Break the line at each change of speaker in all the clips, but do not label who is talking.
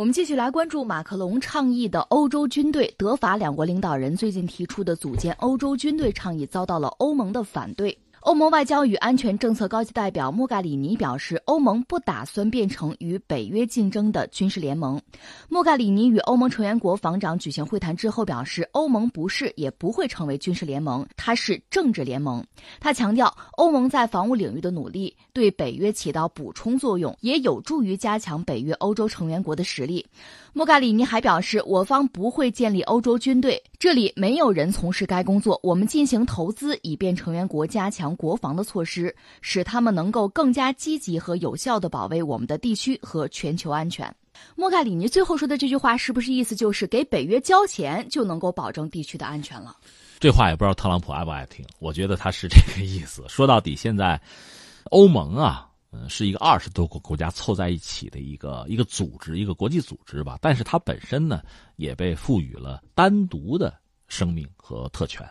我们继续来关注马克龙倡议的欧洲军队。德法两国领导人最近提出的组建欧洲军队倡议遭到了欧盟的反对。欧盟外交与安全政策高级代表莫盖里尼表示，欧盟不打算变成与北约竞争的军事联盟。莫盖里尼与欧盟成员国防长举行会谈之后表示，欧盟不是也不会成为军事联盟，它是政治联盟。他强调，欧盟在防务领域的努力对北约起到补充作用，也有助于加强北约欧洲成员国的实力。莫盖里尼还表示，我方不会建立欧洲军队，这里没有人从事该工作。我们进行投资，以便成员国加强。国防的措施，使他们能够更加积极和有效地保卫我们的地区和全球安全。莫盖里尼最后说的这句话，是不是意思就是给北约交钱就能够保证地区的安全了？
这话也不知道特朗普爱不爱听。我觉得他是这个意思。说到底，现在欧盟啊，嗯，是一个二十多个国家凑在一起的一个一个组织，一个国际组织吧。但是它本身呢，也被赋予了单独的生命和特权。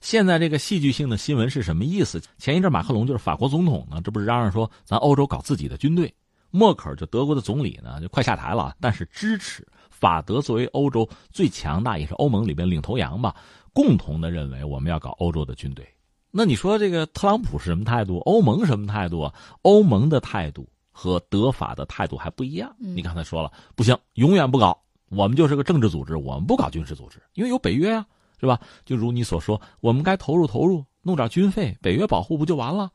现在这个戏剧性的新闻是什么意思？前一阵马克龙就是法国总统呢，这不是嚷嚷说咱欧洲搞自己的军队？默克尔就德国的总理呢，就快下台了，但是支持法德作为欧洲最强大也是欧盟里边领头羊吧，共同的认为我们要搞欧洲的军队。那你说这个特朗普是什么态度？欧盟什么态度啊？欧盟的态度和德法的态度还不一样。你刚才说了，不行，永远不搞，我们就是个政治组织，我们不搞军事组织，因为有北约啊。是吧？就如你所说，我们该投入投入，弄点军费，北约保护不就完了？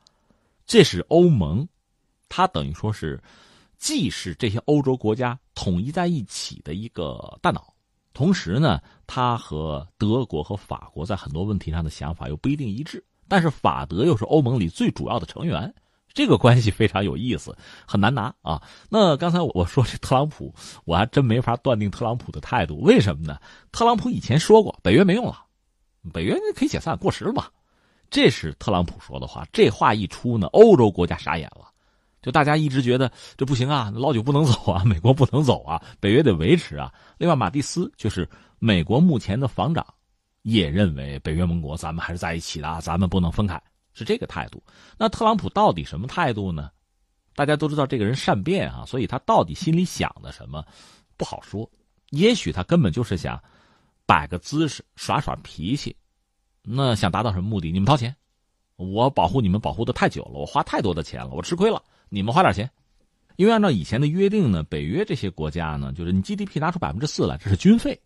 这是欧盟，它等于说是，既是这些欧洲国家统一在一起的一个大脑，同时呢，它和德国和法国在很多问题上的想法又不一定一致。但是法德又是欧盟里最主要的成员，这个关系非常有意思，很难拿啊。那刚才我说这特朗普，我还真没法断定特朗普的态度，为什么呢？特朗普以前说过，北约没用了。北约可以解散，过时了嘛？这是特朗普说的话。这话一出呢，欧洲国家傻眼了。就大家一直觉得这不行啊，老九不能走啊，美国不能走啊，北约得维持啊。另外，马蒂斯就是美国目前的防长，也认为北约盟国咱们还是在一起的，咱们不能分开，是这个态度。那特朗普到底什么态度呢？大家都知道这个人善变啊，所以他到底心里想的什么不好说。也许他根本就是想。摆个姿势，耍耍脾气，那想达到什么目的？你们掏钱，我保护你们保护的太久了，我花太多的钱了，我吃亏了，你们花点钱。因为按照以前的约定呢，北约这些国家呢，就是你 GDP 拿出百分之四来，这是军费，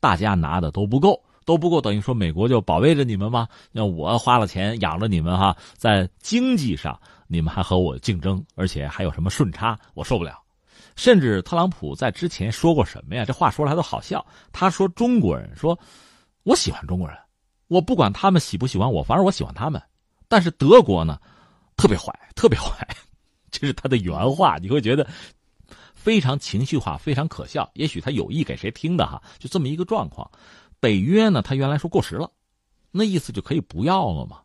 大家拿的都不够，都不够，等于说美国就保卫着你们吗？那我花了钱养着你们哈，在经济上你们还和我竞争，而且还有什么顺差，我受不了。甚至特朗普在之前说过什么呀？这话说来都好笑。他说：“中国人说，我喜欢中国人，我不管他们喜不喜欢我，反正我喜欢他们。但是德国呢，特别坏，特别坏。”这是他的原话。你会觉得非常情绪化，非常可笑。也许他有意给谁听的哈？就这么一个状况。北约呢，他原来说过时了，那意思就可以不要了吗？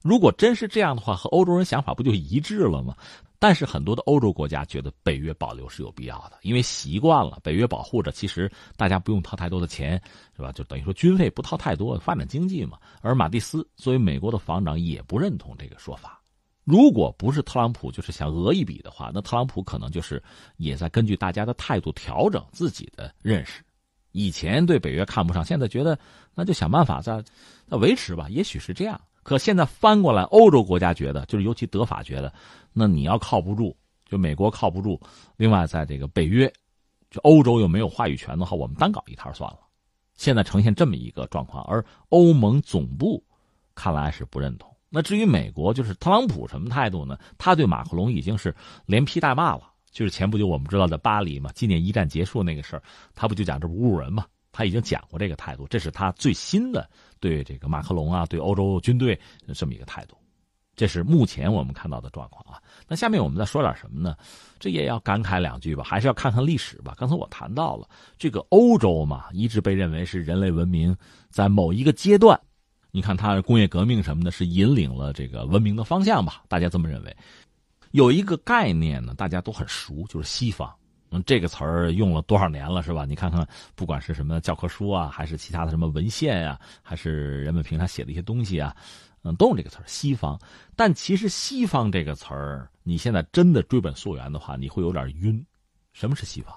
如果真是这样的话，和欧洲人想法不就一致了吗？但是很多的欧洲国家觉得北约保留是有必要的，因为习惯了北约保护着，其实大家不用掏太多的钱，是吧？就等于说军费不掏太多，发展经济嘛。而马蒂斯作为美国的防长也不认同这个说法。如果不是特朗普就是想讹一笔的话，那特朗普可能就是也在根据大家的态度调整自己的认识。以前对北约看不上，现在觉得那就想办法再再维持吧，也许是这样。可现在翻过来，欧洲国家觉得，就是尤其德法觉得，那你要靠不住，就美国靠不住。另外，在这个北约，就欧洲又没有话语权的话，我们单搞一摊算了。现在呈现这么一个状况，而欧盟总部看来是不认同。那至于美国，就是特朗普什么态度呢？他对马克龙已经是连批带骂了。就是前不久我们知道在巴黎嘛，纪念一战结束那个事儿，他不就讲这不侮辱人嘛？他已经讲过这个态度，这是他最新的对这个马克龙啊，对欧洲军队这么一个态度，这是目前我们看到的状况啊。那下面我们再说点什么呢？这也要感慨两句吧，还是要看看历史吧。刚才我谈到了这个欧洲嘛，一直被认为是人类文明在某一个阶段，你看它工业革命什么的，是引领了这个文明的方向吧？大家这么认为。有一个概念呢，大家都很熟，就是西方。嗯，这个词儿用了多少年了，是吧？你看看，不管是什么教科书啊，还是其他的什么文献呀，还是人们平常写的一些东西啊，嗯，都用这个词儿“西方”。但其实“西方”这个词儿，你现在真的追本溯源的话，你会有点晕。什么是西方？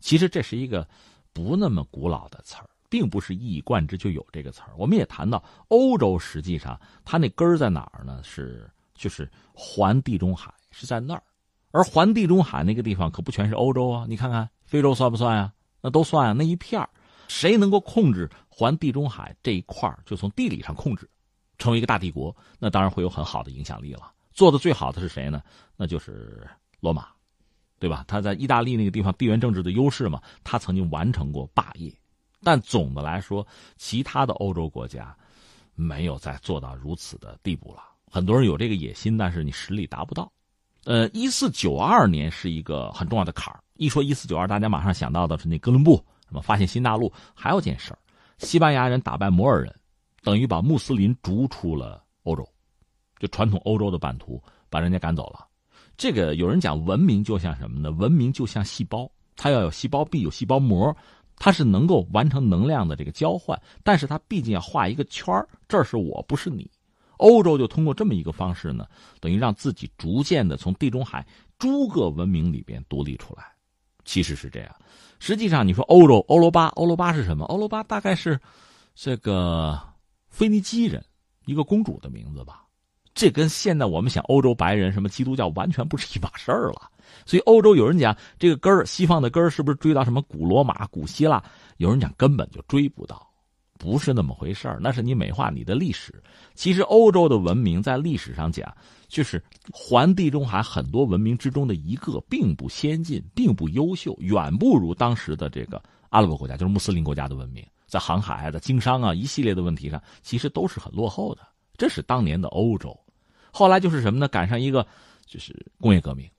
其实这是一个不那么古老的词儿，并不是一以贯之就有这个词儿。我们也谈到，欧洲实际上它那根儿在哪儿呢？是就是环地中海是在那儿，而环地中海那个地方可不全是欧洲啊！你看看非洲算不算啊？那都算啊！那一片，谁能够控制环地中海这一块，就从地理上控制，成为一个大帝国，那当然会有很好的影响力了。做的最好的是谁呢？那就是罗马。对吧？他在意大利那个地方地缘政治的优势嘛，他曾经完成过霸业，但总的来说，其他的欧洲国家没有再做到如此的地步了。很多人有这个野心，但是你实力达不到。呃，一四九二年是一个很重要的坎儿。一说一四九二，大家马上想到的是那哥伦布什么发现新大陆。还有件事儿，西班牙人打败摩尔人，等于把穆斯林逐出了欧洲，就传统欧洲的版图，把人家赶走了。这个有人讲，文明就像什么呢？文明就像细胞，它要有细胞壁，有细胞膜，它是能够完成能量的这个交换。但是它毕竟要画一个圈这是我，不是你。欧洲就通过这么一个方式呢，等于让自己逐渐的从地中海诸个文明里边独立出来。其实是这样。实际上，你说欧洲欧罗巴，欧罗巴是什么？欧罗巴大概是这个腓尼基人一个公主的名字吧。这跟现在我们想欧洲白人什么基督教完全不是一码事儿了，所以欧洲有人讲这个根儿，西方的根儿是不是追到什么古罗马、古希腊？有人讲根本就追不到，不是那么回事儿，那是你美化你的历史。其实欧洲的文明在历史上讲，就是环地中海很多文明之中的一个，并不先进，并不优秀，远不如当时的这个阿拉伯国家，就是穆斯林国家的文明，在航海、在经商啊一系列的问题上，其实都是很落后的。这是当年的欧洲。后来就是什么呢？赶上一个就是工业革命。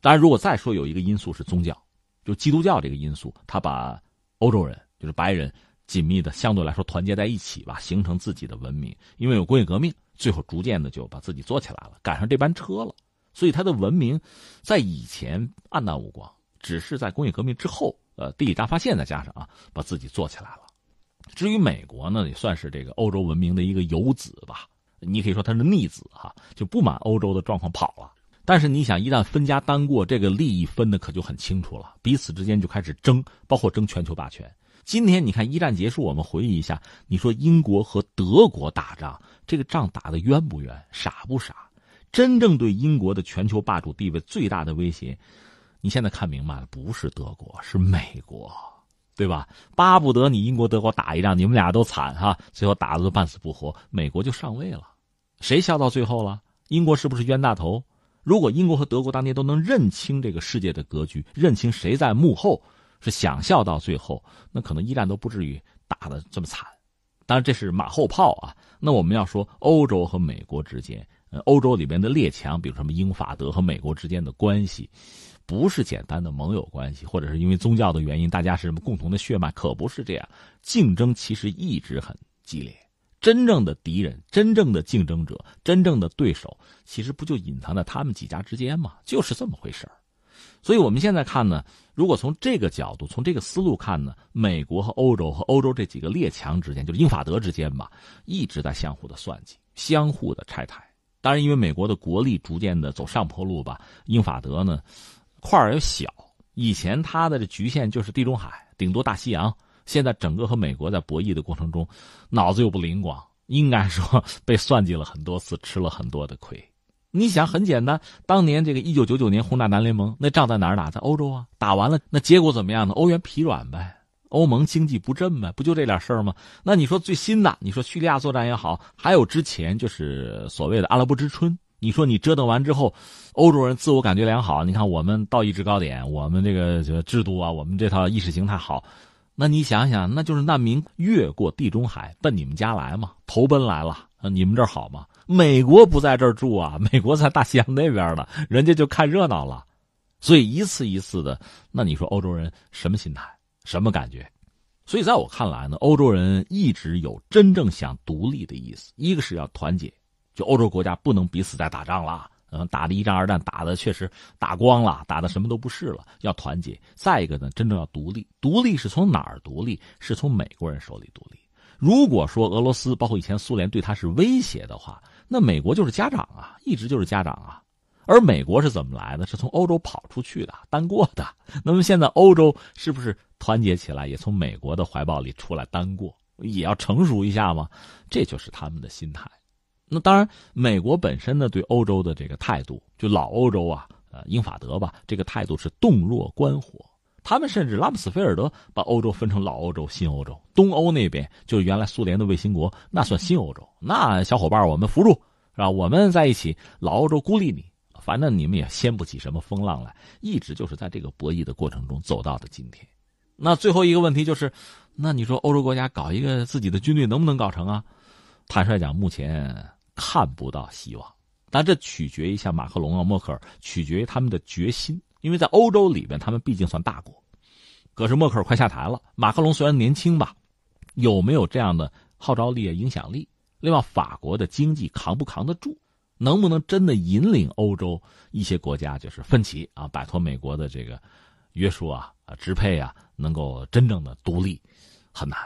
当然，如果再说有一个因素是宗教，就基督教这个因素，他把欧洲人就是白人紧密的相对来说团结在一起吧，形成自己的文明。因为有工业革命，最后逐渐的就把自己做起来了，赶上这班车了。所以他的文明在以前暗淡无光，只是在工业革命之后，呃，地理大发现再加上啊，把自己做起来了。至于美国呢，也算是这个欧洲文明的一个游子吧。你可以说他是逆子哈，就不满欧洲的状况跑了。但是你想，一旦分家单过，这个利益分的可就很清楚了，彼此之间就开始争，包括争全球霸权。今天你看一战结束，我们回忆一下，你说英国和德国打仗，这个仗打的冤不冤，傻不傻？真正对英国的全球霸主地位最大的威胁，你现在看明白了，不是德国，是美国。对吧？巴不得你英国、德国打一仗，你们俩都惨哈，最后打的都半死不活，美国就上位了，谁笑到最后了？英国是不是冤大头？如果英国和德国当年都能认清这个世界的格局，认清谁在幕后，是想笑到最后，那可能一战都不至于打的这么惨。当然这是马后炮啊。那我们要说欧洲和美国之间，呃，欧洲里边的列强，比如什么英法德和美国之间的关系。不是简单的盟友关系，或者是因为宗教的原因，大家是什么共同的血脉？可不是这样。竞争其实一直很激烈。真正的敌人、真正的竞争者、真正的对手，其实不就隐藏在他们几家之间吗？就是这么回事儿。所以我们现在看呢，如果从这个角度、从这个思路看呢，美国和欧洲和欧洲这几个列强之间，就是英法德之间吧，一直在相互的算计、相互的拆台。当然，因为美国的国力逐渐的走上坡路吧，英法德呢。块儿又小，以前它的这局限就是地中海，顶多大西洋。现在整个和美国在博弈的过程中，脑子又不灵光，应该说 被算计了很多次，吃了很多的亏。你想，很简单，当年这个一九九九年轰炸南联盟，那仗在哪儿打？在欧洲啊，打完了，那结果怎么样呢？欧元疲软呗，欧盟经济不振呗，不就这点事儿吗？那你说最新的，你说叙利亚作战也好，还有之前就是所谓的阿拉伯之春。你说你折腾完之后，欧洲人自我感觉良好。你看我们道义制高点，我们这个制度啊，我们这套意识形态好。那你想想，那就是难民越过地中海奔你们家来嘛，投奔来了。你们这好吗？美国不在这儿住啊，美国在大西洋那边呢，人家就看热闹了。所以一次一次的，那你说欧洲人什么心态，什么感觉？所以在我看来呢，欧洲人一直有真正想独立的意思，一个是要团结。就欧洲国家不能彼此再打仗了，嗯，打的一战二战打的确实打光了，打的什么都不是了，要团结。再一个呢，真正要独立，独立是从哪儿独立？是从美国人手里独立。如果说俄罗斯包括以前苏联对他是威胁的话，那美国就是家长啊，一直就是家长啊。而美国是怎么来的？是从欧洲跑出去的，单过的。那么现在欧洲是不是团结起来，也从美国的怀抱里出来单过，也要成熟一下吗？这就是他们的心态。那当然，美国本身呢，对欧洲的这个态度，就老欧洲啊，呃，英法德吧，这个态度是洞若观火。他们甚至拉姆斯菲尔德把欧洲分成老欧洲、新欧洲。东欧那边就是原来苏联的卫星国，那算新欧洲。那小伙伴，我们扶住，是吧？我们在一起，老欧洲孤立你。反正你们也掀不起什么风浪来，一直就是在这个博弈的过程中走到的今天。那最后一个问题就是，那你说欧洲国家搞一个自己的军队能不能搞成啊？坦率讲，目前看不到希望。但这取决于像马克龙啊、默克尔，取决于他们的决心。因为在欧洲里边，他们毕竟算大国。可是默克尔快下台了，马克龙虽然年轻吧，有没有这样的号召力、影响力？另外，法国的经济扛不扛得住？能不能真的引领欧洲一些国家就是奋起啊，摆脱美国的这个约束啊、啊支配啊，能够真正的独立，很难。